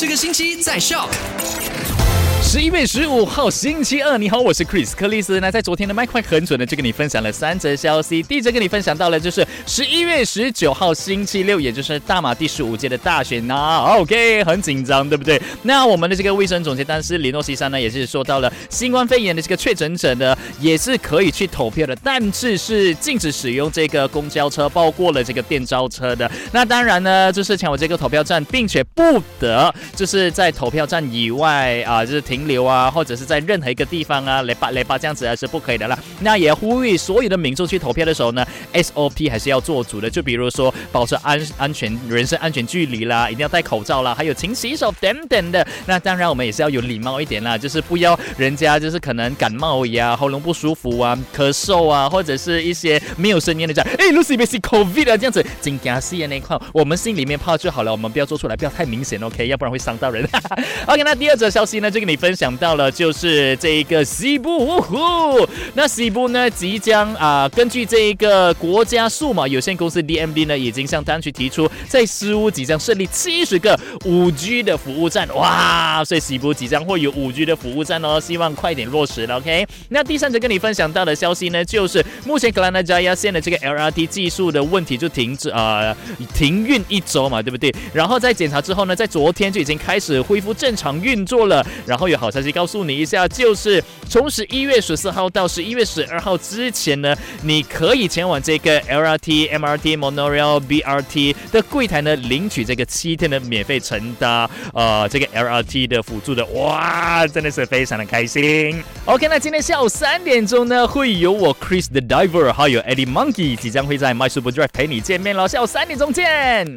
这个星期在 Shock。十一月十五号星期二，你好，我是 Chris 克里斯。那在昨天的麦快很准的就跟你分享了三则消息。第一则跟你分享到了，就是十一月十九号星期六，也就是大马第十五届的大选呐。OK，很紧张，对不对？那我们的这个卫生总监但是李诺西山呢，也是说到了新冠肺炎的这个确诊者呢，也是可以去投票的，但是是禁止使用这个公交车，包括了这个电召车的。那当然呢，就是前往这个投票站，并且不得就是在投票站以外啊，就是停。停留啊，或者是在任何一个地方啊，雷巴雷巴这样子啊是不可以的啦。那也呼吁所有的民众去投票的时候呢，SOP 还是要做足的。就比如说保持安安全人身安全距离啦，一定要戴口罩啦，还有勤洗手等等的。那当然我们也是要有礼貌一点啦，就是不要人家就是可能感冒呀、喉咙不舒服啊、咳嗽啊，或者是一些没有声音的讲，哎，Lucy 被 COVID 啊这样子，紧张事业那一块，我们心里面怕就好了，我们不要做出来，不要太明显，OK，要不然会伤到人。OK，那第二则消息呢，就跟你分。分享到了，就是这一个西部，那西部呢即将啊，根据这一个国家数码有限公司 DMB 呢，已经向当局提出，在西屋即将设立七十个五 G 的服务站，哇！所以西部即将会有五 G 的服务站哦，希望快点落实了。OK，那第三则跟你分享到的消息呢，就是目前格兰纳加亚线的这个 LRT 技术的问题就停止啊，停运一周嘛，对不对？然后在检查之后呢，在昨天就已经开始恢复正常运作了，然后有。好消息告诉你一下，就是从十一月十四号到十一月十二号之前呢，你可以前往这个 LRT、MRT、Monorail、BRT 的柜台呢，领取这个七天的免费乘搭呃这个 LRT 的辅助的，哇，真的是非常的开心。OK，那今天下午三点钟呢，会有我 Chris the Diver 还有 Eddie Monkey 即将会在 My Super Drive 陪你见面了，下午三点钟见。